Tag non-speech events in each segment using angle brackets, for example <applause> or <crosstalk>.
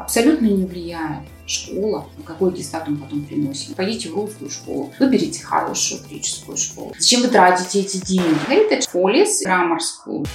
абсолютно не влияет школа, какой аттестат он потом приносит. Пойдите в русскую школу, выберите хорошую греческую школу. Зачем вы тратите эти деньги? Это Полис, Grammar School.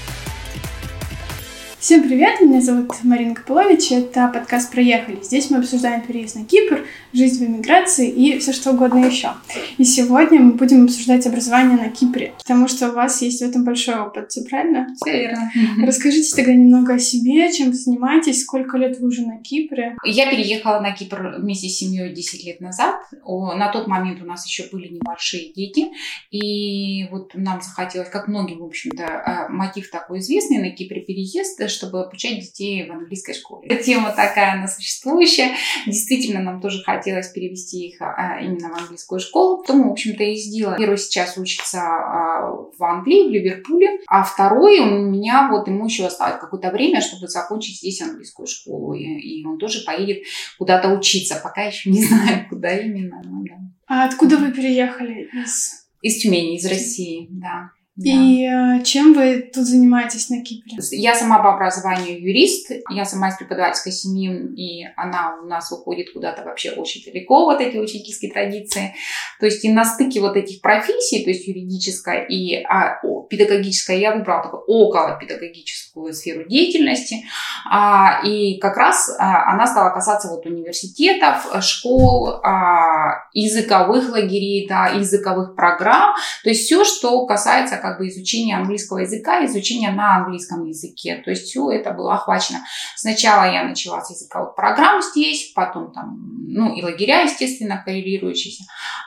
Всем привет, меня зовут Марина Копылович, это подкаст «Проехали». Здесь мы обсуждаем переезд на Кипр, жизнь в эмиграции и все что угодно еще. И сегодня мы будем обсуждать образование на Кипре, потому что у вас есть в этом большой опыт, все правильно? Все верно. Расскажите тогда немного о себе, чем вы занимаетесь, сколько лет вы уже на Кипре? Я переехала на Кипр вместе с семьей 10 лет назад. На тот момент у нас еще были небольшие дети, и вот нам захотелось, как многим, в общем-то, а, мотив такой известный на Кипре переезд, чтобы обучать детей в английской школе. Эта тема такая, она существующая. Действительно, нам тоже хотелось перевести их а, именно в английскую школу. То мы, в общем-то, и сделали. Первый сейчас учится а, в Англии, в Ливерпуле, а второй у меня вот ему еще осталось какое-то время, чтобы закончить здесь английскую школу. И, и он тоже поедет куда-то учиться. Пока еще не <laughs> знаю, куда именно. Ну, да. А откуда вы переехали из из Тюмени, из России, да. Да. И э, чем вы тут занимаетесь на Кипре? Я сама по образованию юрист, я сама из преподавательской семьи, и она у нас уходит куда-то вообще очень далеко, вот эти учительские традиции. То есть и на стыке вот этих профессий, то есть юридическая и а, педагогическая, я выбрала такую около педагогическую сферу деятельности. А, и как раз а, она стала касаться вот университетов, школ, а, языковых лагерей, да, языковых программ, то есть все, что касается как бы изучения английского языка, изучения на английском языке. То есть все это было охвачено. Сначала я начала с языковых программ здесь, потом там, ну и лагеря, естественно, коррелирующиеся,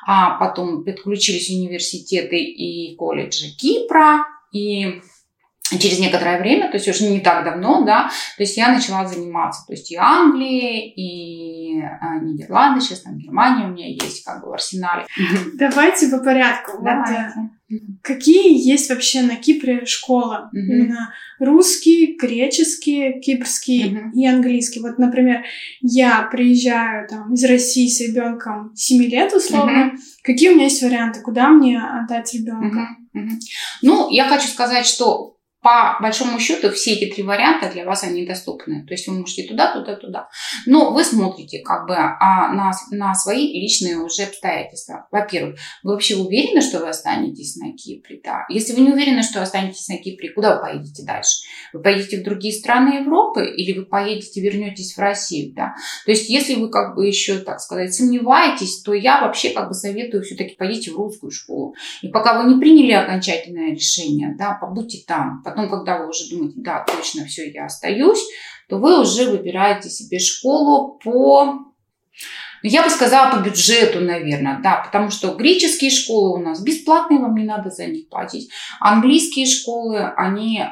а потом подключились университеты и колледжи Кипра, и через некоторое время, то есть уже не так давно, да, то есть я начала заниматься, то есть и Англии, и а, Нидерланды, сейчас там Германия у меня есть как бы в арсенале. <laughs> Давайте по порядку. Давайте. Вот, какие есть вообще на Кипре школы? Mm-hmm. Именно русский, греческий, кипрский mm-hmm. и английский. Вот, например, я приезжаю там из России с ребенком 7 лет условно. Mm-hmm. Какие у меня есть варианты, куда мне отдать ребенка? Mm-hmm. Ну, я хочу сказать, что по большому счету все эти три варианта для вас они доступны. То есть вы можете туда, туда, туда. Но вы смотрите как бы а, на, на свои личные уже обстоятельства. Во-первых, вы вообще уверены, что вы останетесь на Кипре? Да? Если вы не уверены, что останетесь на Кипре, куда вы поедете дальше? Вы поедете в другие страны Европы или вы поедете, вернетесь в Россию? Да? То есть если вы как бы еще, так сказать, сомневаетесь, то я вообще как бы советую все-таки пойдите в русскую школу. И пока вы не приняли окончательное решение, да, побудьте там, Потом, когда вы уже думаете, да, точно все, я остаюсь, то вы уже выбираете себе школу по ну, я бы сказала по бюджету, наверное, да, потому что греческие школы у нас бесплатные, вам не надо за них платить. Английские школы, они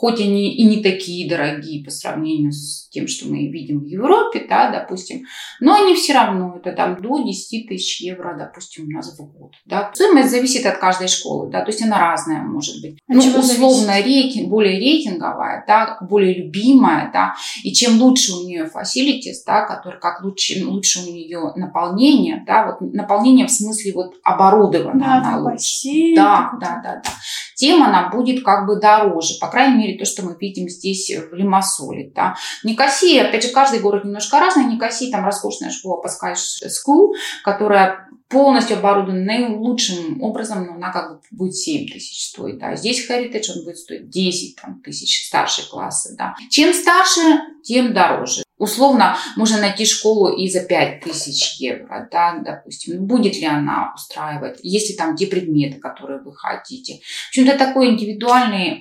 хоть они и не такие дорогие по сравнению с тем, что мы видим в Европе, да, допустим, но они все равно, это там до 10 тысяч евро, допустим, у нас в год. Да. Стоимость зависит от каждой школы, да, то есть она разная может быть. От ну, условно, рейтинг, более рейтинговая, да, более любимая, да, и чем лучше у нее facilities, да, который, как лучше, лучше у нее наполнение, да, вот наполнение в смысле вот оборудовано да, она лучше. Бассейн, да, да, да, да. Тем она будет как бы дороже, по крайней мере, то, что мы видим здесь в Лимассоле. Да. Никосия, опять же, каждый город немножко разный. Никосия, там роскошная школа Pascal School, которая полностью оборудована наилучшим образом, но она как бы будет 7 тысяч стоить. Да. Здесь Heritage он будет стоить 10 там, тысяч, старшие классы. Да. Чем старше, тем дороже. Условно можно найти школу и за 5 тысяч евро, да, допустим. Будет ли она устраивать, есть ли там те предметы, которые вы хотите. В общем-то, такой индивидуальный,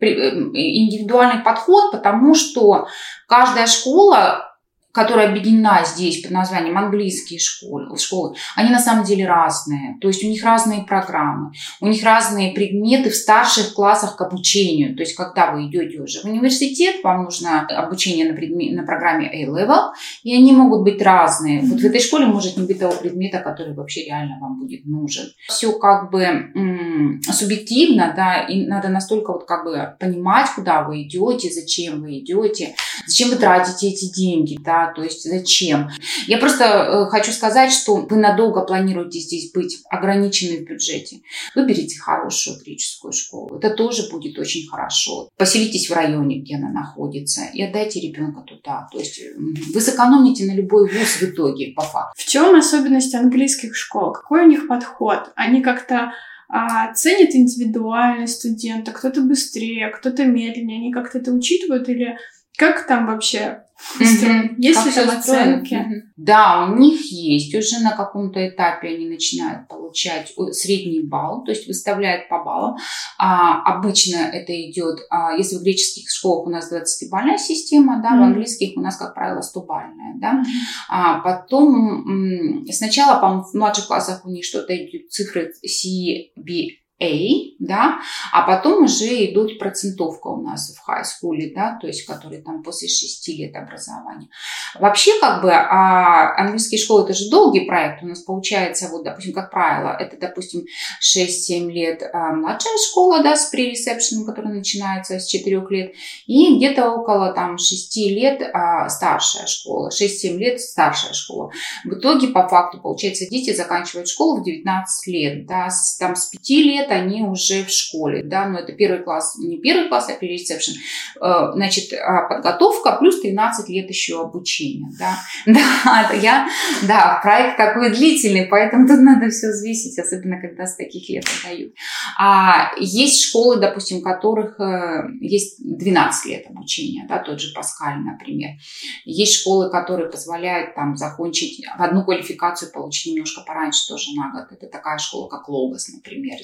э, индивидуальный подход, потому что каждая школа которая объединена здесь под названием английские школы, школы, они на самом деле разные. То есть у них разные программы, у них разные предметы в старших классах к обучению. То есть когда вы идете уже в университет, вам нужно обучение на, предмет, на программе A-Level, и они могут быть разные. Вот в этой школе может не быть того предмета, который вообще реально вам будет нужен. Все как бы м- субъективно, да, и надо настолько вот как бы понимать, куда вы идете, зачем вы идете, зачем вы тратите эти деньги, да, то есть зачем. Я просто э, хочу сказать, что вы надолго планируете здесь быть ограничены в бюджете. Выберите хорошую греческую школу, это тоже будет очень хорошо. Поселитесь в районе, где она находится, и отдайте ребенка туда. То есть вы сэкономите на любой вуз в итоге, по факту. В чем особенность английских школ? Какой у них подход? Они как-то а, ценят индивидуальность студента, кто-то быстрее, кто-то медленнее, они как-то это учитывают или как там вообще Mm-hmm. Есть ли оценки? Да, у них есть. Уже на каком-то этапе они начинают получать средний балл, то есть выставляют по баллам. А, обычно это идет, а, если в греческих школах у нас 20-бальная система, да, mm-hmm. в английских у нас, как правило, 100-бальная. Да? А, потом сначала, по-моему, в младших классах у них что-то идет цифры CB a, да, а потом уже идут процентовка у нас в high school, да, то есть которые там после 6 лет образования. Вообще, как бы, а, английские школы это же долгий проект, у нас получается, вот, допустим, как правило, это, допустим, 6-7 лет а, младшая школа, да, с прересепшеном, которая начинается с 4 лет, и где-то около там 6 лет а, старшая школа, 6-7 лет старшая школа. В итоге, по факту, получается, дети заканчивают школу в 19 лет, да, с, там с 5 лет они уже в школе, да, но это первый класс, не первый класс, а перересепшн. Э, значит, а подготовка плюс 13 лет еще обучения, да. <laughs> Да, я, да, проект такой длительный, поэтому тут надо все взвесить, особенно когда с таких лет отдают. А есть школы, допустим, которых э, есть 12 лет обучения, да, тот же Паскаль, например. Есть школы, которые позволяют там закончить одну квалификацию, получить немножко пораньше тоже на год. Это такая школа, как Логос, например,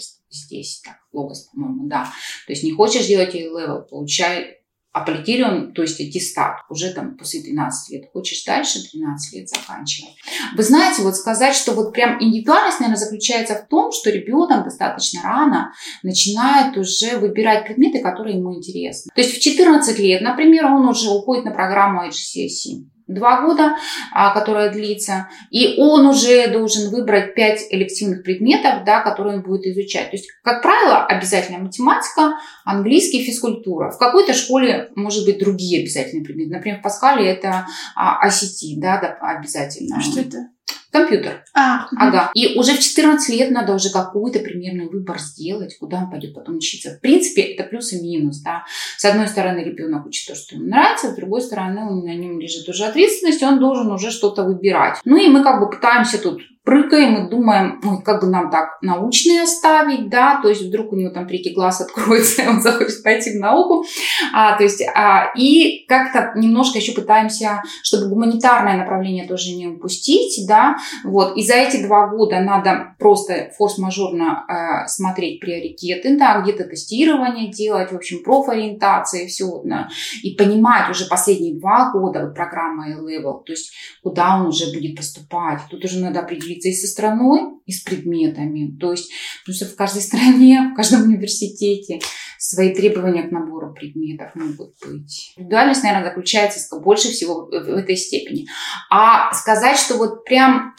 здесь так, логос, по-моему, да. То есть не хочешь делать A-level, получай аппликируем, то есть аттестат уже там после 12 лет. Хочешь дальше 13 лет заканчивать. Вы знаете, вот сказать, что вот прям индивидуальность, наверное, заключается в том, что ребенок достаточно рано начинает уже выбирать предметы, которые ему интересны. То есть в 14 лет, например, он уже уходит на программу HCSC два года, а, которая длится, и он уже должен выбрать пять элективных предметов, да, которые он будет изучать. То есть, как правило, обязательно математика, английский, физкультура. В какой-то школе, может быть, другие обязательные предметы. Например, в Паскале это ICT, а, да, да обязательно. А что это? Компьютер. А, ага. И уже в 14 лет надо уже какой-то примерный выбор сделать, куда он пойдет потом учиться. В принципе, это плюс и минус. Да. С одной стороны, ребенок учит то, что ему нравится, с другой стороны, на нем лежит уже ответственность, он должен уже что-то выбирать. Ну и мы как бы пытаемся тут прыгаем и думаем, ой, как бы нам так научные оставить, да, то есть вдруг у него там третий глаз <laughs> откроется, и он захочет пойти в науку, а, то есть, а, и как-то немножко еще пытаемся, чтобы гуманитарное направление тоже не упустить, да, вот, и за эти два года надо просто форс-мажорно э, смотреть приоритеты, да, где-то тестирование делать, в общем, профориентация и все, да, и понимать уже последние два года вот программа A-Level, то есть куда он уже будет поступать, тут уже надо определить определиться и со страной, и с предметами. То есть, потому что в каждой стране, в каждом университете свои требования к набору предметов могут быть. Индивидуальность, наверное, заключается больше всего в этой степени. А сказать, что вот прям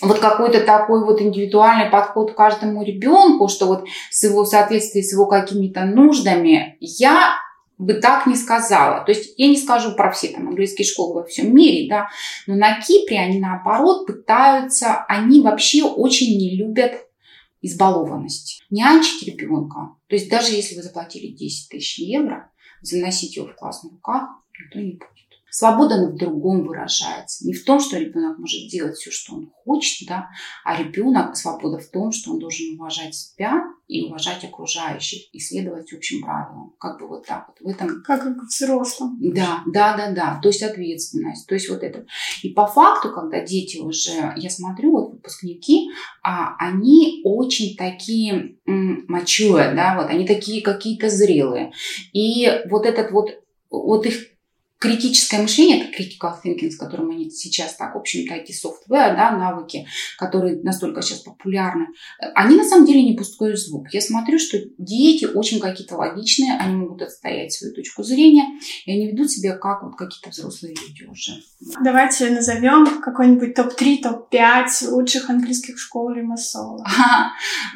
вот какой-то такой вот индивидуальный подход к каждому ребенку, что вот с его соответствии с его какими-то нуждами, я бы так не сказала. То есть я не скажу про все там английские школы во всем мире, да, но на Кипре они наоборот пытаются, они вообще очень не любят избалованность. Нянчить ребенка, то есть даже если вы заплатили 10 тысяч евро, заносить его в класс на руках никто не будет. Свобода в другом выражается. Не в том, что ребенок может делать все, что он хочет, да, а ребенок, свобода в том, что он должен уважать себя и уважать окружающих, и следовать общим правилам. Как бы вот так вот. В этом... Как к взрослым. Да, да, да, да. То есть ответственность. То есть вот это. И по факту, когда дети уже, я смотрю, вот выпускники, а, они очень такие мочуя, да, вот они такие какие-то зрелые. И вот этот вот вот их критическое мышление, это critical thinking, с которым они сейчас так, в общем-то, эти software, да, навыки, которые настолько сейчас популярны, они на самом деле не пустой звук. Я смотрю, что дети очень какие-то логичные, они могут отстоять свою точку зрения, и они ведут себя как вот какие-то взрослые люди уже. Давайте назовем какой-нибудь топ-3, топ-5 лучших английских школ Лимассола.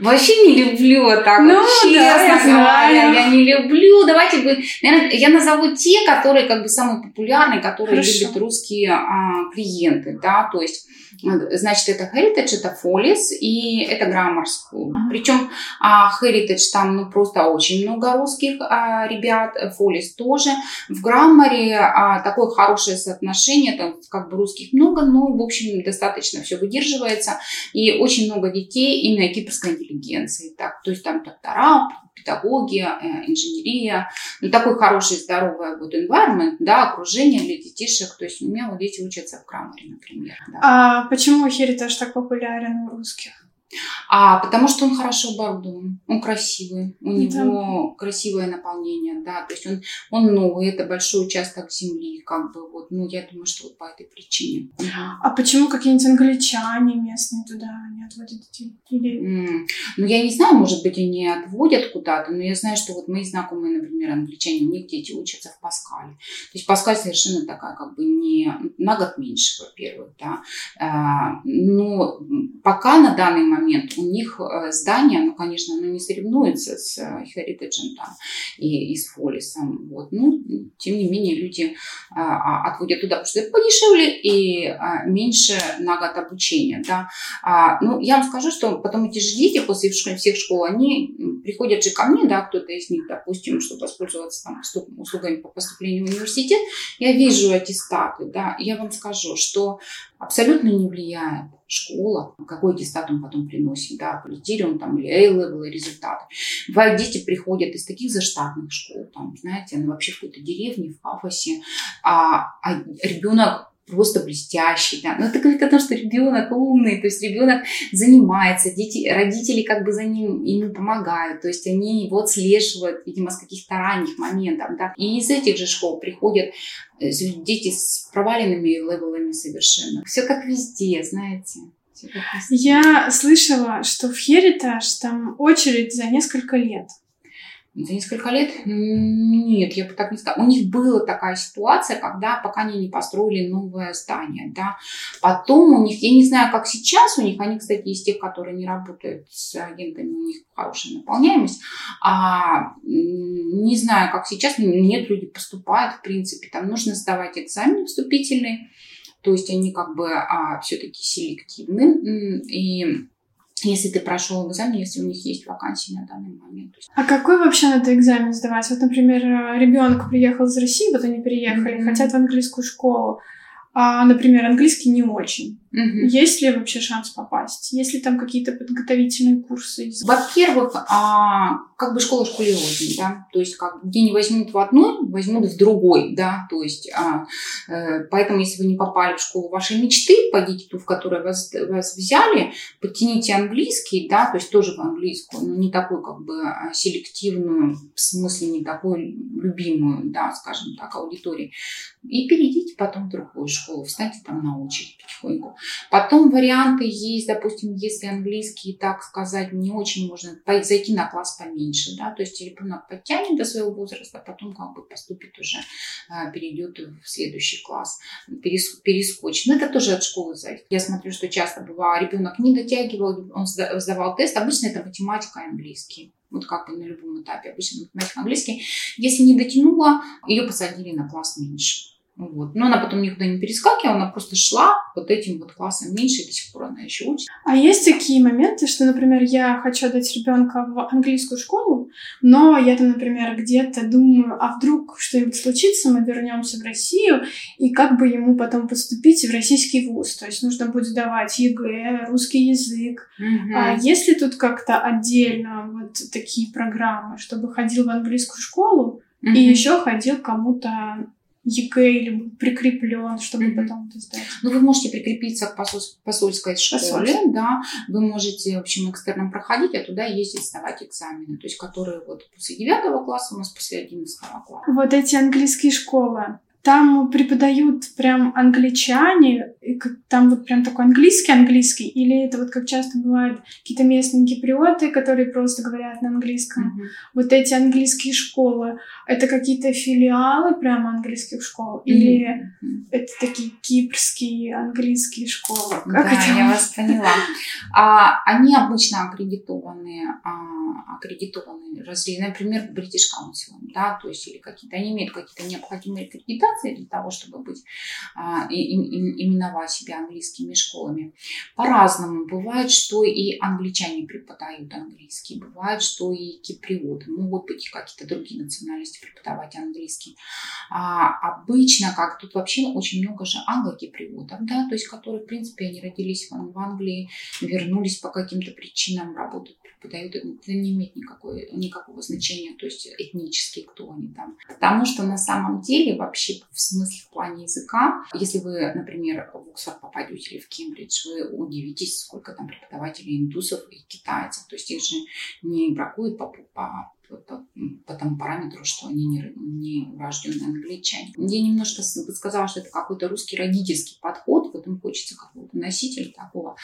Вообще не люблю так, ну, честно да, я говоря, я не люблю. Давайте, вы, наверное, я назову те, которые как бы самые самый популярный, который Хорошо. любят русские а, клиенты, да, то есть Значит, это Heritage, это Фолис и это Grammar School. Mm-hmm. Причем а, Heritage там ну, просто очень много русских а, ребят, Фолис тоже. В Граммаре а, такое хорошее соотношение, там как бы русских много, но в общем достаточно все выдерживается. И очень много детей именно кипрской интеллигенции. Так, то есть там доктора, педагогия, э, инженерия, ну, такой хороший, здоровый вот environment, да, окружение для детишек. То есть у меня вот дети учатся в Крамаре, например. Да. А почему Heritage так популярен у русских? А, потому что он хорошо оборудован, он красивый, у него да. красивое наполнение, да, то есть он, он новый, это большой участок земли, как бы вот, ну, я думаю, что вот по этой причине. А почему какие-нибудь англичане местные туда не отводят детей? Или... Mm. Ну, я не знаю, может быть, они отводят куда-то, но я знаю, что вот мои знакомые, например, англичане, у них дети учатся в Паскале. То есть Паскаль совершенно такая, как бы не на год меньше, во-первых, да, а, но пока на данный момент момент у них э, здание, ну, конечно, оно не соревнуется с Heritage э, там, и, и с Фолисом. Вот. Ну, тем не менее, люди а, а, отводят туда, потому что это подешевле и а, меньше на год обучения. Да. А, ну, я вам скажу, что потом эти же дети после всех школ, они приходят же ко мне, да, кто-то из них, допустим, чтобы воспользоваться там, услугами по поступлению в университет, я вижу аттестаты, да, я вам скажу, что абсолютно не влияет школа, какой аттестат он потом приносит, да, полетели он там или A-level результаты. Бывает, дети приходят из таких заштатных школ, там, знаете, они вообще в какой-то деревне, в Пафосе, а, а ребенок просто блестящий, да. Но это говорит о том, что ребенок умный, то есть ребенок занимается, дети, родители как бы за ним ему помогают, то есть они его отслеживают, видимо, с каких-то ранних моментов, да. И из этих же школ приходят э, дети с проваленными левелами совершенно. Все как везде, знаете. Я слышала, что в Heritage там очередь за несколько лет. За несколько лет? Нет, я бы так не сказала. У них была такая ситуация, когда пока они не построили новое здание, да. Потом у них, я не знаю, как сейчас у них, они, кстати, из тех, которые не работают с агентами, у них хорошая наполняемость. А, не знаю, как сейчас, нет, люди поступают, в принципе, там нужно сдавать экзамен вступительный, то есть они как бы а, все-таки селективны, и если ты прошел экзамен, если у них есть вакансии на данный момент. А какой вообще надо экзамен сдавать? Вот, например, ребенок приехал из России, вот они приехали, mm-hmm. хотят в английскую школу, а, например, английский не очень. Угу. Есть ли вообще шанс попасть? Есть ли там какие-то подготовительные курсы? Во-первых, а, как бы школа школе рознь, да, то есть как где не возьмут в одной, возьмут в другой, да, то есть а, э, поэтому если вы не попали в школу вашей мечты, пойдите ту, в которой вас, вас взяли, подтяните английский, да, то есть тоже в английскую, но не такую как бы а, селективную, в смысле не такую любимую, да, скажем так, аудитории, и перейдите потом в другую школу, встаньте там на очередь потихоньку. Потом варианты есть, допустим, если английский, так сказать, не очень можно зайти на класс поменьше, да, то есть ребенок подтянет до своего возраста, потом как бы поступит уже, а, перейдет в следующий класс, перескочит. Но это тоже от школы зависит. Я смотрю, что часто бывало, ребенок не дотягивал, он сдавал тест, обычно это математика и английский вот как бы на любом этапе, обычно математика, английский. Если не дотянула, ее посадили на класс меньше. Вот. Но она потом никуда не перескакивала, она просто шла вот этим вот классом меньше, и до сих пор она еще учится. А есть такие моменты, что, например, я хочу отдать ребенка в английскую школу, но я там, например, где-то думаю, а вдруг что-нибудь случится, мы вернемся в Россию, и как бы ему потом поступить в российский вуз. То есть нужно будет сдавать ЕГЭ, русский язык. Угу. А есть ли тут как-то отдельно вот такие программы, чтобы ходил в английскую школу, и еще ходил кому-то ЕГЭ или прикреплен, чтобы mm-hmm. потом это сдать? Ну, вы можете прикрепиться к посоль... посольской школе, Посольство. да. Вы можете, в общем, экстерном проходить, а туда ездить сдавать экзамены, то есть которые вот после девятого класса у нас после одиннадцатого класса. Вот эти английские школы, там преподают прям англичане там вот прям такой английский-английский, или это вот как часто бывает какие-то местные киприоты, которые просто говорят на английском. Mm-hmm. Вот эти английские школы, это какие-то филиалы прямо английских школ, или mm-hmm. это такие кипрские английские школы? Как да, это? я вас поняла. А, они обычно аккредитованы, а, аккредитованы разли, например, British Council, да, то есть или какие-то, они имеют какие-то необходимые аккредитации для того, чтобы быть а, и, и, и, именовать себя английскими школами. По-разному. Бывает, что и англичане преподают английский, бывает, что и киприоты, могут быть какие-то другие национальности преподавать английский. А обычно, как тут вообще очень много же англокиприотов, да, то есть которые, в принципе, они родились в Англии, вернулись по каким-то причинам, работают, преподают, это не имеет никакой, никакого значения, то есть этнически, кто они там. Потому что на самом деле вообще в смысле в плане языка, если вы, например, в Оксфорд попадете или в Кембридж, вы удивитесь, сколько там преподавателей индусов и китайцев. То есть их же не бракуют по, по по, по тому параметру, что они не, не урожденные англичане. Я немножко сказала, что это какой-то русский родительский подход, вот им хочется какого-то носителя такого.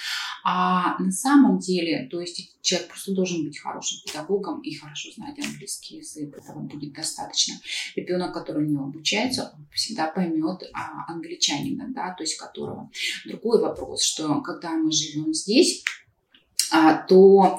А на самом деле, то есть человек просто должен быть хорошим педагогом и хорошо знать английский язык. Этого будет достаточно. Ребенок, который у него обучается, он всегда поймет а, англичанина, да, то есть которого. Другой вопрос, что когда мы живем здесь, а, то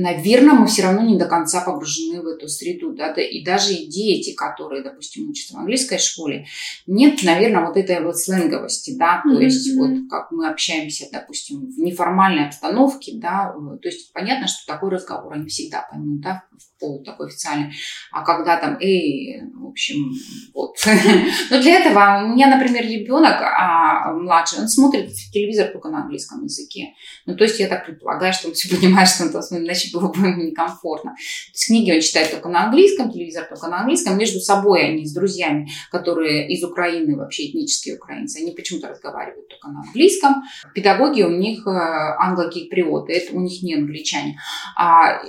наверное, мы все равно не до конца погружены в эту среду. Да? И даже и дети, которые, допустим, учатся в английской школе, нет, наверное, вот этой вот сленговости, да, то mm-hmm. есть вот как мы общаемся, допустим, в неформальной обстановке, да, то есть понятно, что такой разговор они всегда поймут, да, в пол такой официальный. А когда там, эй, в общем, вот. <laughs> Но для этого у меня, например, ребенок а, младший, он смотрит телевизор только на английском языке. Ну, то есть я так предполагаю, что он все понимает, что он там иначе было бы ему некомфортно. То есть книги он читает только на английском, телевизор только на английском. Между собой они с друзьями, которые из Украины, вообще этнические украинцы, они почему-то разговаривают только на английском. Педагоги у них э, англокиприоты, это у них не англичане. А,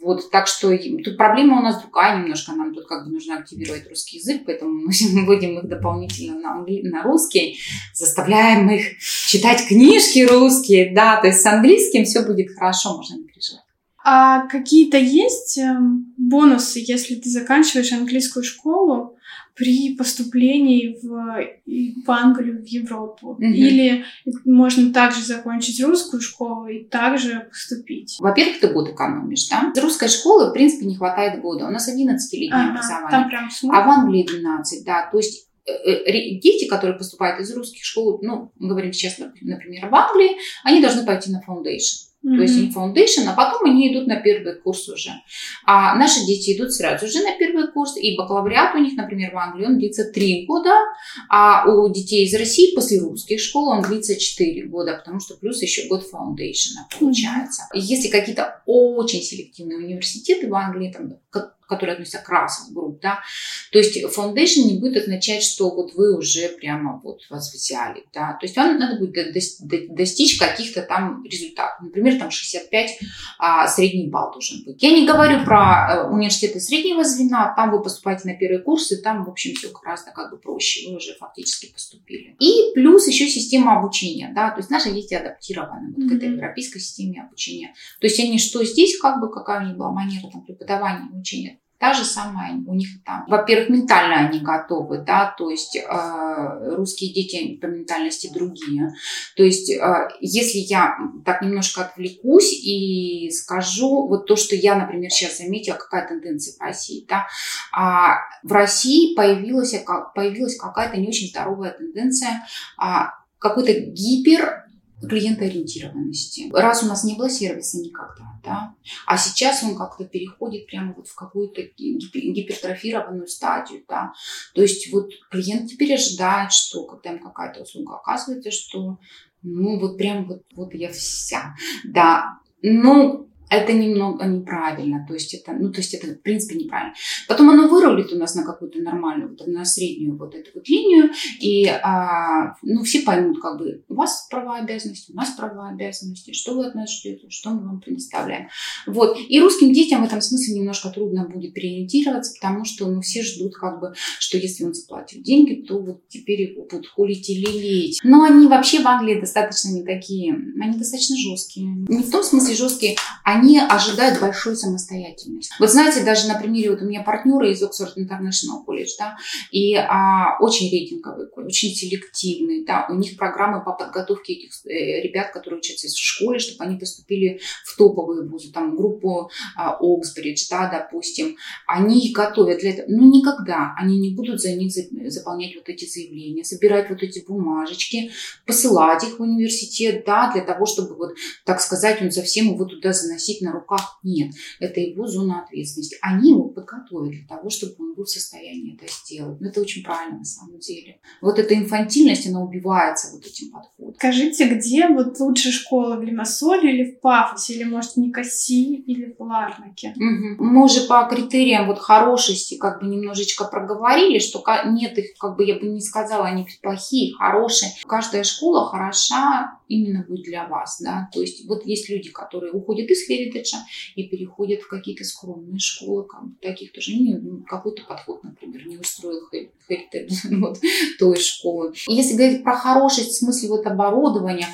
вот, так что тут проблема у нас другая немножко. Нам тут как бы нужно активировать русский язык, поэтому мы <laughs> вводим их дополнительно на, англи... на русский, заставляем их читать книжки русские, да, то есть с английским все будет хорошо, можно. А какие-то есть эм, бонусы, если ты заканчиваешь английскую школу при поступлении в, в Англию, в Европу? Угу. Или можно также закончить русскую школу и также поступить? Во-первых, ты год экономишь, да? С русской школы, в принципе, не хватает года. У нас 11-летнее ага, образование. Там прям а в Англии 12, да. То есть э, э, дети, которые поступают из русских школ, ну, мы говорим сейчас, например, в Англии, они должны пойти на foundation. Mm-hmm. То есть они foundation, а потом они идут на первый курс уже. А наши дети идут сразу же на первый курс, и бакалавриат у них, например, в Англии, он длится 3 года, а у детей из России после русских школ он длится 4 года, потому что плюс еще год foundation получается. Mm-hmm. Если какие-то очень селективные университеты в Англии, там, которые относятся к расам групп, да. То есть foundation не будет означать, что вот вы уже прямо вот вас взяли, да. То есть вам надо будет достичь каких-то там результатов. Например, там 65 а, средний балл должен быть. Я не говорю про э, университеты среднего звена, там вы поступаете на первые курсы, там, в общем, все гораздо как бы проще, вы уже фактически поступили. И плюс еще система обучения, да, то есть наши дети адаптированы вот mm-hmm. к этой европейской системе обучения. То есть они что здесь, как бы, какая у них была манера там преподавания, обучения, Та же самая у них там. Во-первых, ментально они готовы, да, то есть э, русские дети по ментальности другие. То есть, э, если я так немножко отвлекусь и скажу вот то, что я, например, сейчас заметила, какая тенденция в России, да, а в России появилась, появилась какая-то не очень здоровая тенденция а, какой-то гипер клиентоориентированности. Раз у нас не было сервиса никогда, да, а сейчас он как-то переходит прямо вот в какую-то гипертрофированную стадию, да, то есть вот клиент теперь ожидает, что когда им какая-то услуга оказывается, что ну вот прям вот, вот я вся, да, ну это немного неправильно, то есть это, ну, то есть это, в принципе, неправильно. Потом оно вырулит у нас на какую-то нормальную, вот, на среднюю вот эту вот линию, и, а, ну, все поймут, как бы, у вас права обязанности, у нас права обязанности, что вы от нас ждете, что мы вам предоставляем. Вот, и русским детям в этом смысле немножко трудно будет переориентироваться, потому что, ну, все ждут, как бы, что если он заплатил деньги, то вот теперь его будут холить и лелеять. Но они вообще в Англии достаточно не такие, они достаточно жесткие. Не в том смысле жесткие, они они ожидают большой самостоятельности. Вот знаете, даже на примере вот у меня партнеры из Oxford International College, да, и а, очень рейтинговый, очень селективный, да, у них программы по подготовке этих э, ребят, которые учатся в школе, чтобы они поступили в топовые вузы, там, группу а, Оксбридж, да, допустим, они готовят для этого. Ну, никогда они не будут за них заполнять вот эти заявления, собирать вот эти бумажечки, посылать их в университет, да, для того, чтобы вот, так сказать, он совсем его туда заносить носить на руках. Нет, это его зона ответственности. Они его подготовили для того, чтобы он был в состоянии это сделать. Но это очень правильно на самом деле. Вот эта инфантильность, она убивается вот этим подходом. Скажите, где вот лучше школа в Лимассоле или в Пафосе, или, может, в Никоси или в Ларнаке? Угу. Мы уже по критериям вот хорошести как бы немножечко проговорили, что нет их, как бы я бы не сказала, они плохие, хорошие. Каждая школа хороша именно будет для вас, да, то есть вот есть люди, которые уходят из Херитеджа и переходят в какие-то скромные школы, как, таких тоже не, ну, какой-то подход, например, не устроил Херитедж <laughs> вот, той школы. Если говорить про хорошесть в смысле вот оборудования,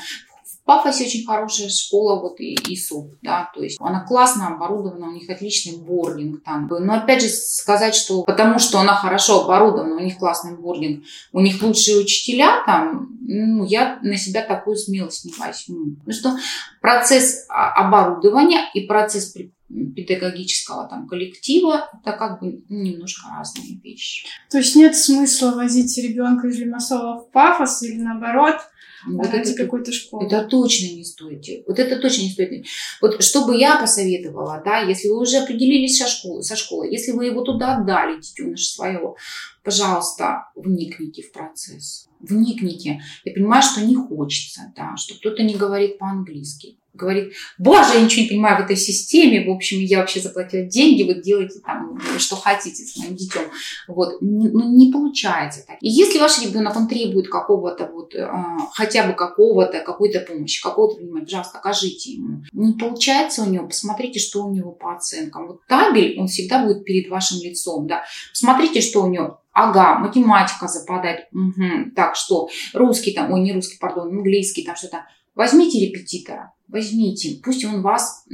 Пафосе очень хорошая школа, вот и, и СУП, да, то есть она классно оборудована, у них отличный бординг там. Но опять же сказать, что потому что она хорошо оборудована, у них классный бординг, у них лучшие учителя там, ну, я на себя такую смелость не возьму. Потому что процесс оборудования и процесс педагогического там коллектива, это как бы немножко разные вещи. То есть нет смысла возить ребенка из Лимассола в Пафос или наоборот – вот ради это, какой-то школы. Это точно не стоит. Вот это точно не стоит. Вот что бы я посоветовала, да, если вы уже определились со школой, со школой если вы его туда отдали, детеныша своего, пожалуйста, вникните в процесс. Вникните. Я понимаю, что не хочется, да, что кто-то не говорит по-английски говорит, боже, я ничего не понимаю в этой системе, в общем, я вообще заплатила деньги, вы делаете там, что хотите с моим детем. Вот, ну, не получается так. И если ваш ребенок, он требует какого-то вот, а, хотя бы какого-то, какой-то помощи, какого-то внимания, пожалуйста, окажите ему. Не получается у него, посмотрите, что у него по оценкам. Вот табель, он всегда будет перед вашим лицом, да. Посмотрите, что у него Ага, математика западает. Угу. Так, что? Русский там, ой, не русский, пардон, английский, там что-то. Возьмите репетитора возьмите, пусть он вас,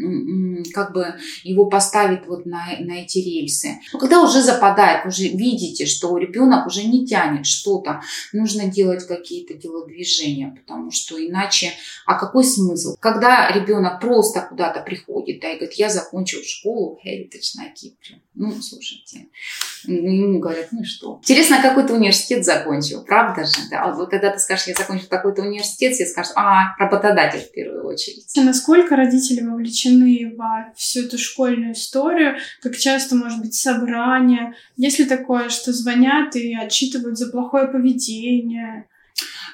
как бы, его поставит вот на, на эти рельсы. Но когда уже западает, уже видите, что ребенок уже не тянет что-то, нужно делать какие-то телодвижения, потому что иначе, а какой смысл? Когда ребенок просто куда-то приходит, да, и говорит, я закончил школу Heritage на Кипре. Ну, слушайте, ему говорят, ну что? Интересно, какой ты университет закончил, правда же? Да? Вот когда ты скажешь, я закончил такой-то университет, все скажут, а, работодатель в первую очередь видите, насколько родители вовлечены во всю эту школьную историю, как часто, может быть, собрания, есть ли такое, что звонят и отчитывают за плохое поведение,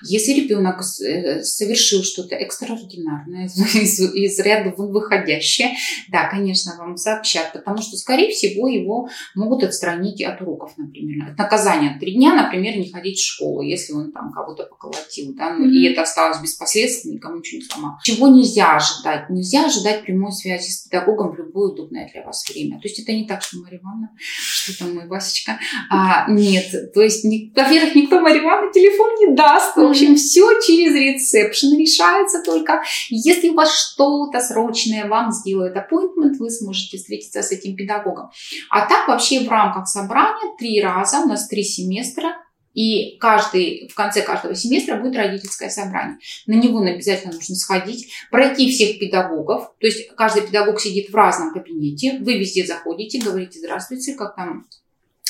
если ребенок э, совершил что-то экстраординарное, из, <laughs> из ряда выходящее, да, конечно, вам сообщат, потому что, скорее всего, его могут отстранить от уроков, например. От наказания три дня, например, не ходить в школу, если он там кого-то поколотил, да, mm-hmm. и это осталось без последствий, никому ничего не сломал. Чего нельзя ожидать? Нельзя ожидать прямой связи с педагогом в любое удобное для вас время. То есть это не так, что Мария Ивановна, что там мой Васечка. А, нет, то есть, во-первых, никто Мария Ивановна телефон не даст, в общем, все через ресепшн решается только. Если у вас что-то срочное, вам сделают appointment, вы сможете встретиться с этим педагогом. А так вообще в рамках собрания три раза, у нас три семестра, и каждый, в конце каждого семестра будет родительское собрание. На него обязательно нужно сходить, пройти всех педагогов. То есть каждый педагог сидит в разном кабинете. Вы везде заходите, говорите «Здравствуйте, как там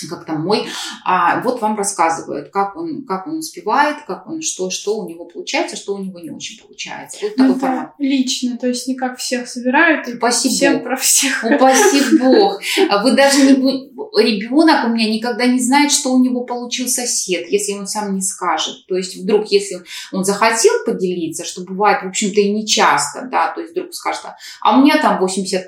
как там мой, а вот вам рассказывают, как он, как он успевает, как он, что, что у него получается, что у него не очень получается. Вот ну, такой это лично, то есть не как всех собирают и Упаси всем Бог. про всех. Упаси <laughs> Бог. А Вы даже не... Ребенок у меня никогда не знает, что у него получил сосед, если он сам не скажет. То есть вдруг, если он захотел поделиться, что бывает, в общем-то, и не часто, да, то есть вдруг скажет, а у меня там 85%,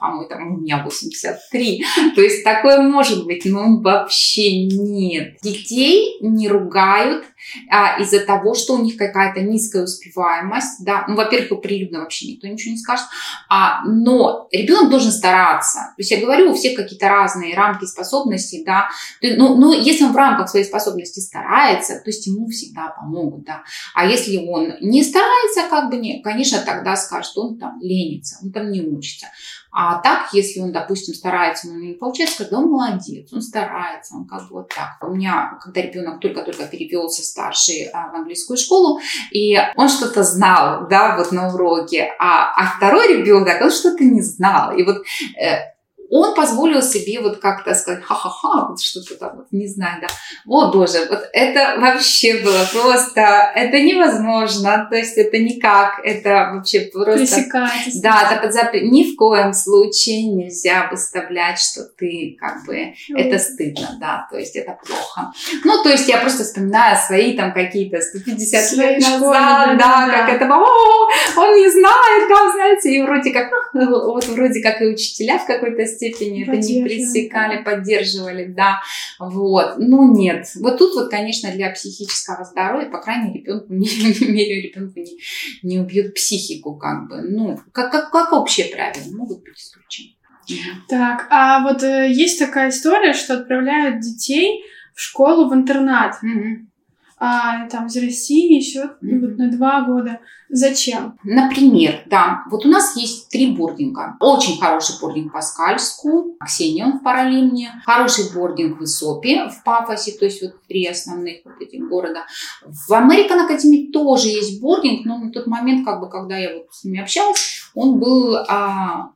а мой там, у меня 83%. <laughs> То есть такое может быть, но вообще нет. Детей не ругают а, из-за того, что у них какая-то низкая успеваемость, да, ну, во-первых, прилюдно вообще никто ничего не скажет, а, но ребенок должен стараться. То есть я говорю, у всех какие-то разные рамки способностей, да, ну, ну, если он в рамках своей способности старается, то есть ему всегда помогут, да. А если он не старается, как бы не, конечно, тогда скажут, он там ленится, он там не учится. А так, если он, допустим, старается, но не получается, скажет, он молодец, он старается, он как бы вот так. У меня, когда ребенок только-только перевелся старший а, в английскую школу, и он что-то знал, да, вот на уроке, а, а второй ребенок, он что-то не знал. И вот э, он позволил себе вот как-то сказать, ха-ха-ха, вот что-то там, вот, не знаю, да. О, боже, вот это вообще было просто, это невозможно, то есть это никак, это вообще просто... Да, это под запрет. Ни в коем случае нельзя выставлять, что ты как бы, это стыдно, да, то есть это плохо. Ну, то есть я просто вспоминаю свои там какие-то 150 Своей лет назад, да, да, да, как это, о, он не знает, там, знаете, и вроде как, ну, <laughs> вот вроде как и учителя в какой-то степени это не пресекали, поддерживали, да, вот. Ну, нет. Вот тут вот, конечно, для психического здоровья, по крайней мере, ребенку, <laughs> не, мере, ребенку не, не убьют психику, как бы. Ну, как, как, как общее правило, могут быть исключения. Так, а вот э, есть такая история, что отправляют детей в школу в интернат. Mm-hmm а, там из России еще mm-hmm. вот на два года. Зачем? Например, да, вот у нас есть три бординга. Очень хороший бординг по Скальску, Ксения в Паралимне, хороший бординг в Исопе, в Пафосе, то есть вот три основных вот этих города. В American Academy тоже есть бординг, но на тот момент, как бы, когда я вот с ними общалась, он был а,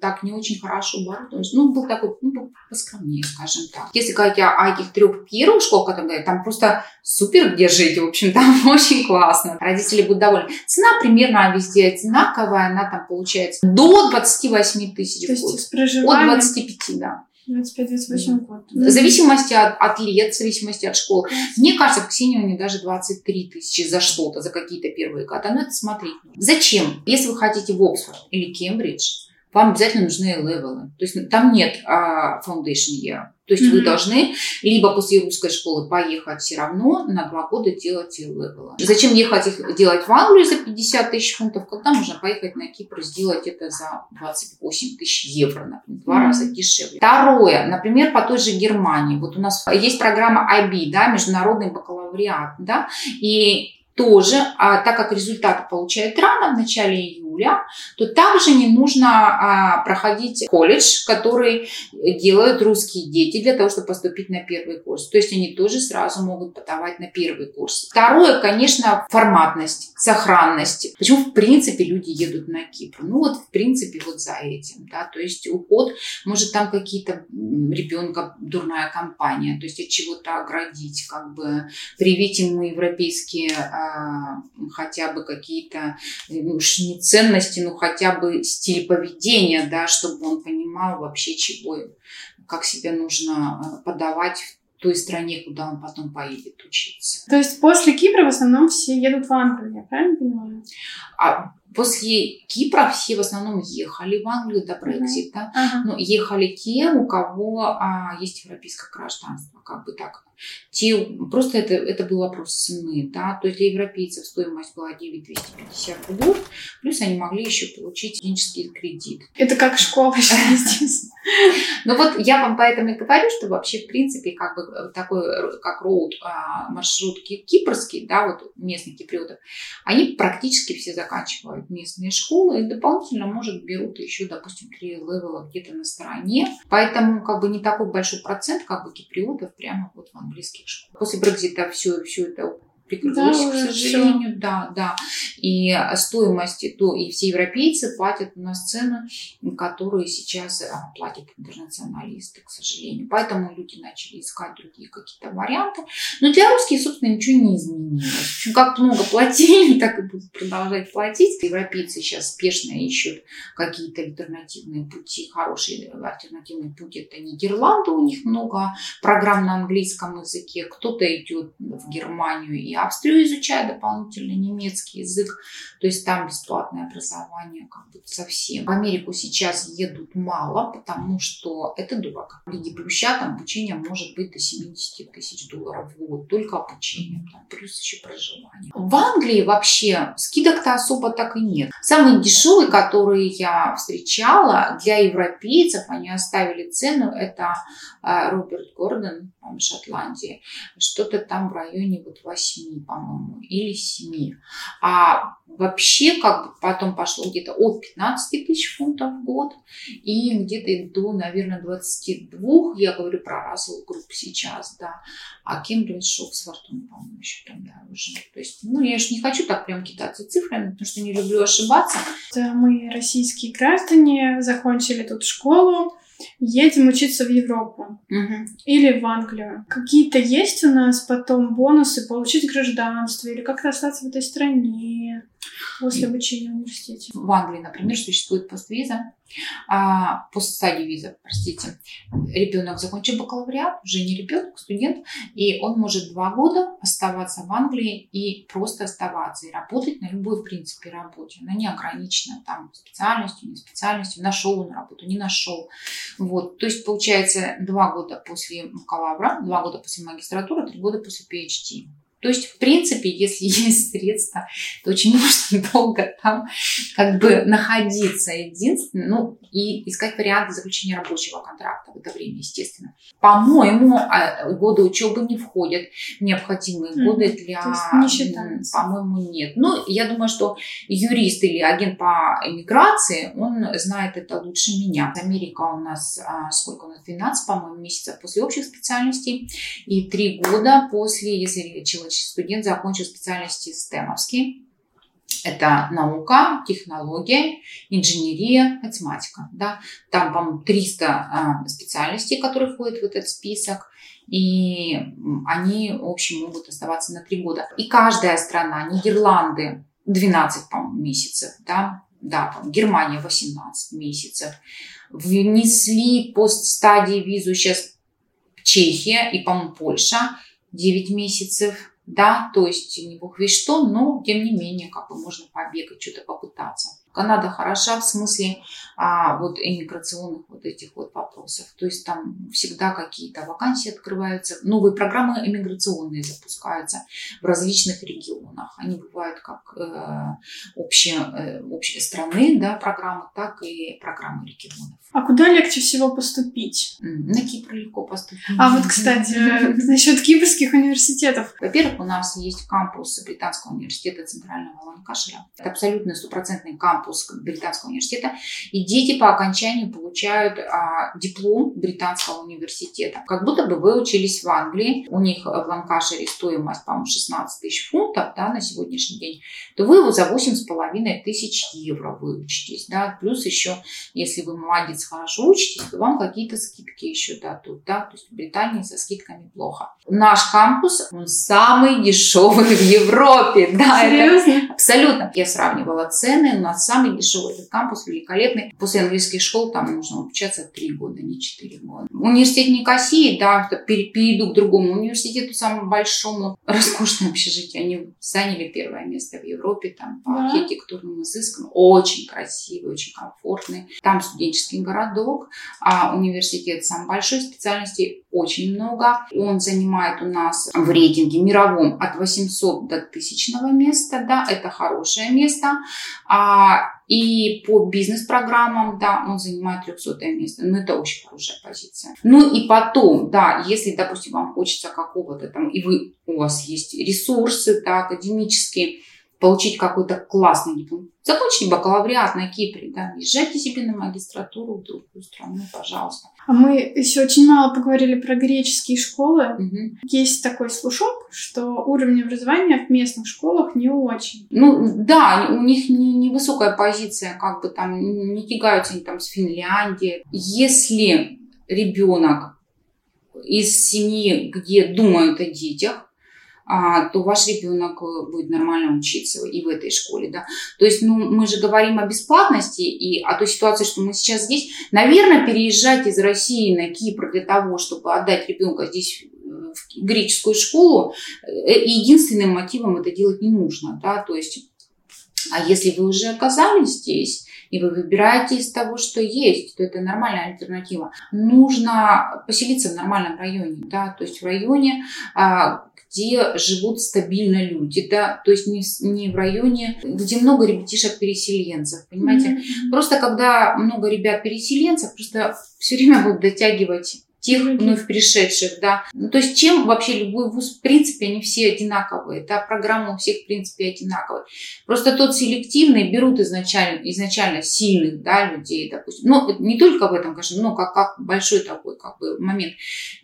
так не очень хорошо оборудован. Ну, был такой, ну, поскромнее, скажем так. Если говорить о, этих трех первых школах, которые говорят, там просто супер где жить, в общем, там <laughs> очень классно. Родители будут довольны. Цена примерно везде одинаковая, она там получается до 28 тысяч в год. От 25, да. 25-28 год. В зависимости от, от лет, в зависимости от школы. Мне кажется, в нее даже 23 тысячи за что-то, за какие-то первые годы. Но это смотреть. Зачем? Если вы хотите в Оксфорд или Кембридж, вам обязательно нужны левелы. То есть там нет а, foundation year. То есть mm-hmm. вы должны либо после русской школы поехать все равно на два года делать левелы. Зачем ехать их делать в Англию за 50 тысяч фунтов, когда можно поехать на Кипр и сделать это за 28 тысяч евро, например, два mm-hmm. раза дешевле. Второе, например, по той же Германии. Вот у нас есть программа IB, да, международный бакалавриат, да, и тоже, а, так как результаты получают рано, в начале июля, то также не нужно а, проходить колледж, который делают русские дети для того, чтобы поступить на первый курс. То есть они тоже сразу могут подавать на первый курс. Второе, конечно, форматность, сохранность. Почему, в принципе, люди едут на Кипр? Ну вот, в принципе, вот за этим. Да? То есть уход, может, там какие-то ребенка дурная компания, то есть от чего-то оградить, как бы привить ему европейские а, хотя бы какие-то, уж не ценности, но хотя бы стиль поведения, да, чтобы он понимал вообще, чего, как себя нужно э, подавать той стране, куда он потом поедет учиться. То есть после Кипра в основном все едут в Англию, я правильно понимаю? А после Кипра все в основном ехали в Англию до Брексита, uh-huh. но ехали те, у кого а, есть европейское гражданство, как бы так те, просто это, это был вопрос цены, да, то есть для европейцев стоимость была 9250 в год, плюс они могли еще получить студенческий кредит. Это как школа <laughs> естественно. Ну вот я вам поэтому и говорю, что вообще в принципе как бы э, такой э, как роуд а, маршрутки кипрские, да, вот местных киприотов, они практически все заканчивают местные школы и дополнительно, может, берут еще, допустим, три левела где-то на стороне. Поэтому как бы не такой большой процент как бы киприотов прямо вот в английских школах. После Брекзита все, все это прикрылось, да, к сожалению, все. да, да. И стоимости, то и все европейцы платят у нас цены, которые сейчас а, платят интернационалисты, к сожалению. Поэтому люди начали искать другие какие-то варианты. Но для русских, собственно, ничего не изменилось. Как много платили, <laughs> так и будут продолжать платить. Европейцы сейчас спешно ищут какие-то альтернативные пути. Хорошие альтернативные пути это Нидерланды, у них много программ на английском языке. Кто-то идет в Германию и Австрию изучая дополнительно немецкий язык. То есть там бесплатное образование как бы совсем. В Америку сейчас едут мало, потому что это дорого. В Лиге Плюща там обучение может быть до 70 тысяч долларов в год. Только обучение, там, плюс еще проживание. В Англии вообще скидок-то особо так и нет. Самые дешевые, которые я встречала для европейцев, они оставили цену, это э, Роберт Гордон, в Шотландии, что-то там в районе вот 8, по-моему, или 7. А вообще как бы потом пошло где-то от 15 тысяч фунтов в год и где-то до, наверное, 22, я говорю про Russell Group сейчас, да, а Кембридж, Оксфорд, по-моему, еще там дороже. То есть, ну, я же не хочу так прям кидаться цифрами, потому что не люблю ошибаться. Мы, российские граждане, закончили тут школу, едем учиться в Европу угу. или в Англию. Какие-то есть у нас потом бонусы получить гражданство или как-то остаться в этой стране после обучения в университете? В Англии, например, существует поствиза а, постстадии виза, простите, ребенок закончил бакалавриат, уже не ребенок, студент, и он может два года оставаться в Англии и просто оставаться и работать на любой, в принципе, работе. Она не ограничена там специальностью, не специальностью, нашел он работу, не нашел. Вот. То есть, получается, два года после бакалавра, два года после магистратуры, три года после PhD. То есть, в принципе, если <laughs> есть средства, то очень можно <laughs> долго там как бы находиться единственное, ну, и искать варианты заключения рабочего контракта в это время, естественно. По-моему, а, годы учебы не входят в необходимые mm. годы для... не. По-моему, нет. Ну, я думаю, что юрист или агент по иммиграции, он знает это лучше меня. Америка у нас, а, сколько у нас, 12, по-моему, месяцев после общих специальностей и три года после, если человек студент закончил специальности стемовские. Это наука, технология, инженерия, математика. Да? Там, по-моему, 300 а, специальностей, которые входят в этот список. И они, в общем, могут оставаться на 3 года. И каждая страна, Нидерланды, 12, по-моему, месяцев, да, да, там, Германия 18 месяцев. Внесли постстадии визу сейчас Чехия и, по-моему, Польша 9 месяцев да, то есть не бог весь что, но тем не менее как бы можно побегать, что-то попытаться. Канада хороша в смысле а, вот иммиграционных вот этих вот вопросов. То есть там всегда какие-то вакансии открываются, новые программы иммиграционные запускаются в различных регионах. Они бывают как э, общие, э, общие страны, да, программы, так и программы регионов. А куда легче всего поступить? На Кипр легко поступить. А вот, кстати, <laughs> насчет кипрских университетов. Во-первых, у нас есть кампус Британского университета Центрального Ланкашира. Это абсолютно стопроцентный кампус Британского университета. И дети по окончанию получают а, диплом Британского университета. Как будто бы вы учились в Англии. У них в Ланкашире стоимость, по-моему, 16 тысяч фунтов да, на сегодняшний день. То вы его за 8,5 тысяч евро выучитесь. Да? Плюс еще, если вы молодец хорошо учитесь, то вам какие-то скидки еще дадут. Да? То есть в Британии со скидками плохо. Наш кампус, он самый дешевый в Европе. Да, Серьезно? Это абсолютно. Я сравнивала цены, у нас самый дешевый этот кампус, великолепный. После английских школ там нужно обучаться 3 года, не 4 года. Университет Никосии, да, перейду к другому университету, самому большому, роскошное общежитие. Они заняли первое место в Европе, там по да. архитектурным изыскам. Очень красивый, очень комфортный. Там студенческий городок, а университет сам большой, специальностей очень много. Он занимает у нас в рейтинге мировом от 800 до 1000 места, да, это хорошее место. А, и по бизнес-программам, да, он занимает 300 место. Ну, это очень хорошая позиция. Ну, и потом, да, если, допустим, вам хочется какого-то там, и вы, у вас есть ресурсы, да, академические, получить какой-то классный диплом. Закончите бакалавриат на Кипре, да, езжайте себе на магистратуру в другую страну, пожалуйста. А мы еще очень мало поговорили про греческие школы. Угу. Есть такой слушок, что уровень образования в местных школах не очень. Ну да, у них невысокая не позиция, как бы там не тягаются они там с Финляндией. Если ребенок из семьи, где думают о детях, то ваш ребенок э, будет нормально учиться и в этой школе, да. То есть, ну, мы же говорим о бесплатности и о той ситуации, что мы сейчас здесь. Наверное, переезжать из России на Кипр для того, чтобы отдать ребенка здесь в греческую школу, э, единственным мотивом это делать не нужно, да, то есть, а если вы уже оказались здесь, и вы выбираете из того, что есть, то это нормальная альтернатива. Нужно поселиться в нормальном районе, да, то есть в районе, а, где живут стабильно люди, да, то есть не, не в районе, где много ребятишек-переселенцев, понимаете? Mm-hmm. Просто когда много ребят-переселенцев, просто все время <laughs> будут дотягивать тех вновь пришедших, да. Ну, то есть чем вообще любой вуз, в принципе, они все одинаковые, да, программа у всех, в принципе, одинаковая. Просто тот селективный берут изначально, изначально сильных, да, людей, допустим. Ну, не только в этом, конечно, но как, как большой такой, как бы, момент.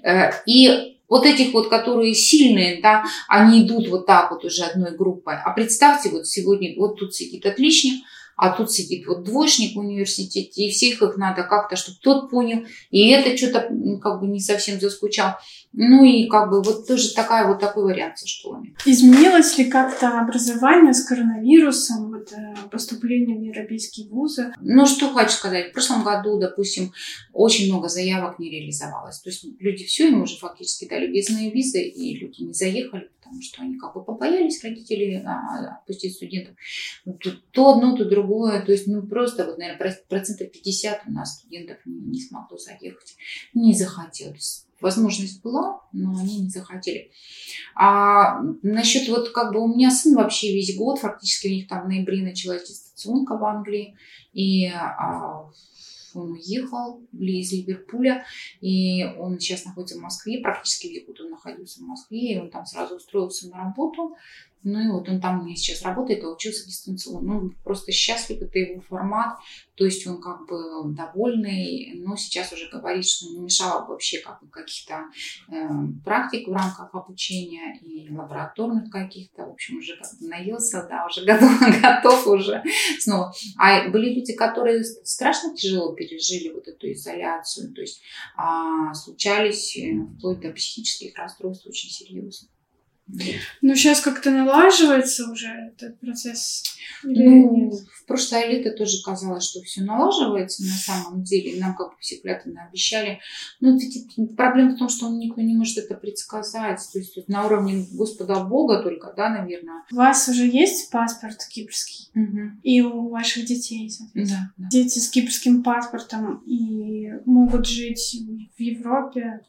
Э, и вот этих вот, которые сильные, да, они идут вот так вот уже одной группой. А представьте, вот сегодня, вот тут сидит отличник, а тут сидит вот двоечник в университете, и всех их надо как-то, чтобы тот понял, и это что-то как бы не совсем заскучал. Ну и как бы вот тоже такая вот такой вариант со школами. Изменилось ли как-то образование с коронавирусом, вот, э, поступление в европейские вузы? Ну что хочу сказать, в прошлом году, допустим, очень много заявок не реализовалось. То есть люди все, им уже фактически дали бездные визы, и люди не заехали, потому что они как бы побоялись родители а, отпустить студентов. То одно, то другое. То есть, ну, просто, вот, наверное, процентов 50 у нас студентов не, не смогло заехать. Не захотелось. Возможность была, но они не захотели. А насчет вот как бы у меня сын вообще весь год, фактически у них там в ноябре началась дистанционка в Англии, и а, он уехал из Ливерпуля, и он сейчас находится в Москве, практически весь год он находился в Москве, и он там сразу устроился на работу, ну и вот он там у меня сейчас работает и учился дистанционно. Ну, просто счастлив, это его формат. То есть он как бы довольный, но сейчас уже говорит, что не мешало вообще как бы каких-то э, практик в рамках обучения и лабораторных каких-то. В общем, уже как бы наелся, да, уже <laughs> готов, готов уже снова. А были люди, которые страшно тяжело пережили вот эту изоляцию. То есть а, случались э, вплоть до психических расстройств очень серьезных. Ну, сейчас как-то налаживается уже этот процесс. ну, в прошлое лето тоже казалось, что все налаживается на самом деле. Нам как бы все клятвенно обещали. Но ведь проблема в том, что никто не может это предсказать. То есть на уровне Господа Бога только, да, наверное. У вас уже есть паспорт кипрский? Угу. И у ваших детей, соответственно. Да, да. Дети с кипрским паспортом и могут жить в Европе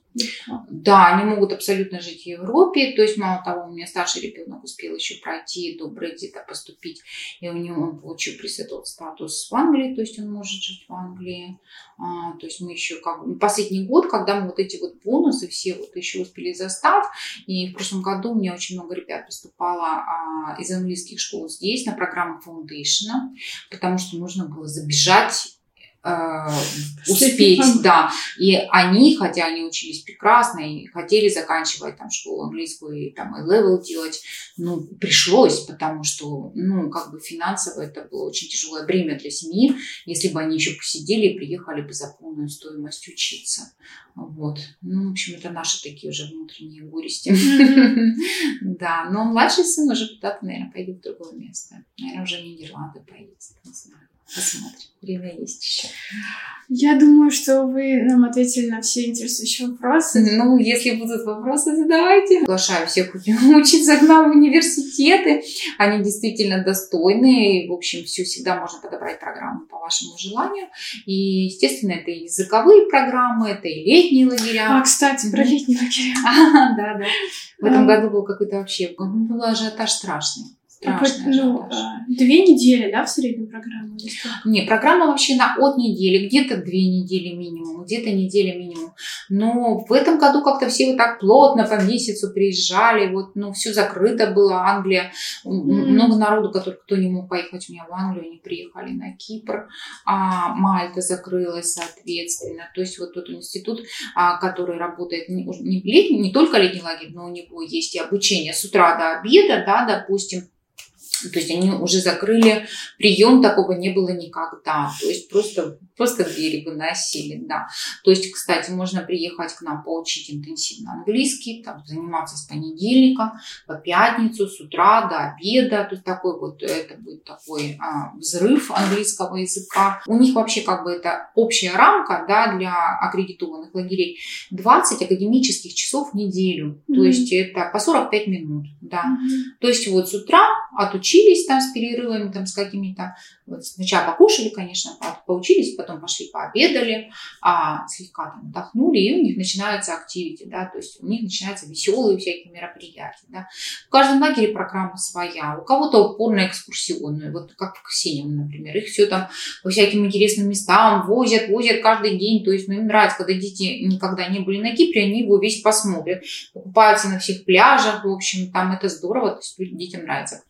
да, они могут абсолютно жить в Европе. То есть, мало того, у меня старший ребенок успел еще пройти до Брекзита, поступить, и у него он получил при статус в Англии, то есть он может жить в Англии. А, то есть мы еще как последний год, когда мы вот эти вот бонусы все вот еще успели застать, и в прошлом году у меня очень много ребят поступало а, из английских школ здесь на программу Foundation, потому что нужно было забежать э, успеть, да. И они, хотя они учились прекрасно и хотели заканчивать там школу английскую и там A-level делать, ну, пришлось, потому что, ну, как бы финансово это было очень тяжелое бремя для семьи, если бы они еще посидели и приехали бы за полную стоимость учиться. Вот. Ну, в общем, это наши такие уже внутренние горести. <laughs> Да, но младший сын уже куда-то, наверное, пойдет в другое место. Наверное, уже в Нидерланды поедет, не знаю. Посмотрим. Время есть еще. Я думаю, что вы нам ответили на все интересующие вопросы. Ну, если будут вопросы, задавайте. Приглашаю всех учиться к нам в университеты. Они действительно достойные. И, в общем, все всегда можно подобрать программу по вашему желанию. И, естественно, это и языковые программы, это и летние лагеря. А, кстати, про летние лагеря. <laughs> Да, да. В этом году был какой-то вообще, был ажиотаж страшный Страшная ну, две недели, да, в среднем программа? Не, программа вообще на от недели, где-то две недели минимум, где-то неделя минимум. Но в этом году как-то все вот так плотно по месяцу приезжали, вот, ну, все закрыто было, Англия, mm-hmm. много народу, который, кто не мог поехать у меня в Англию, они приехали на Кипр, а Мальта закрылась, соответственно. То есть вот тот институт, а, который работает не, не, летний, не только летний лагерь, но у него есть и обучение с утра до обеда, да, допустим, то есть они уже закрыли прием, такого не было никогда. То есть просто, просто двери выносили, да. То есть, кстати, можно приехать к нам поучить интенсивно английский, там, заниматься с понедельника по пятницу, с утра до обеда. То есть такой вот, это будет такой а, взрыв английского языка. У них вообще как бы это общая рамка, да, для аккредитованных лагерей. 20 академических часов в неделю. Mm-hmm. То есть это по 45 минут, да. Mm-hmm. То есть вот с утра отучить поучились там с перерывами, там с какими-то, вот сначала покушали, конечно, поучились, потом пошли пообедали, а слегка там отдохнули, и у них начинается активити, да, то есть у них начинаются веселые всякие мероприятия, да. В каждом лагере программа своя, у кого-то упорная экскурсионная, вот как в Ксении, например, их все там по всяким интересным местам возят, возят каждый день, то есть ну, им нравится, когда дети никогда не были на Кипре, они его весь посмотрят, покупаются на всех пляжах, в общем, там это здорово, то есть детям нравится.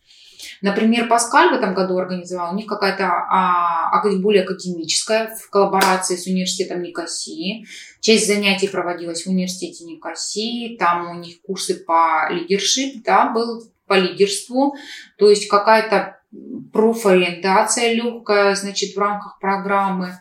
Например, Паскаль в этом году организовал, у них какая-то а, более академическая в коллаборации с университетом Никосии. Часть занятий проводилась в университете Никосии, там у них курсы по лидершип, да, был по лидерству, то есть какая-то профориентация легкая, значит, в рамках программы.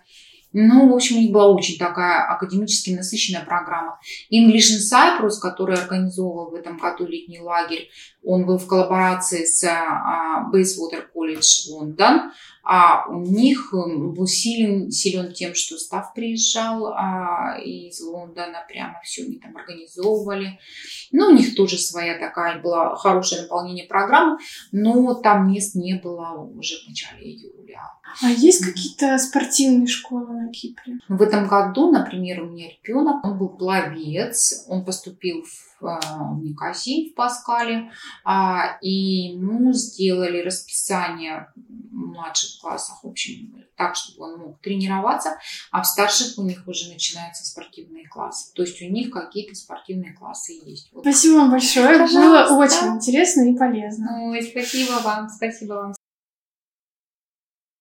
Ну, в общем, у них была очень такая академически насыщенная программа. English in Cyprus, который организовывал в этом году летний лагерь, он был в коллаборации с uh, Bayswater College Лондон. А у них был силен, силен тем, что Став приезжал а, из Лондона, прямо все они там организовывали. Ну, у них тоже своя такая была хорошее наполнение программы, но там мест не было уже в начале июля. А есть какие-то спортивные школы на Кипре? В этом году, например, у меня ребенок, он был пловец, он поступил в в э, Никосии, в Паскале, а, и ему сделали расписание в младших классах, в общем, так, чтобы он мог тренироваться, а в старших у них уже начинаются спортивные классы. То есть у них какие-то спортивные классы есть. Вот. Спасибо вам большое, Пожалуйста. было очень интересно и полезно. Ой, спасибо вам, спасибо вам.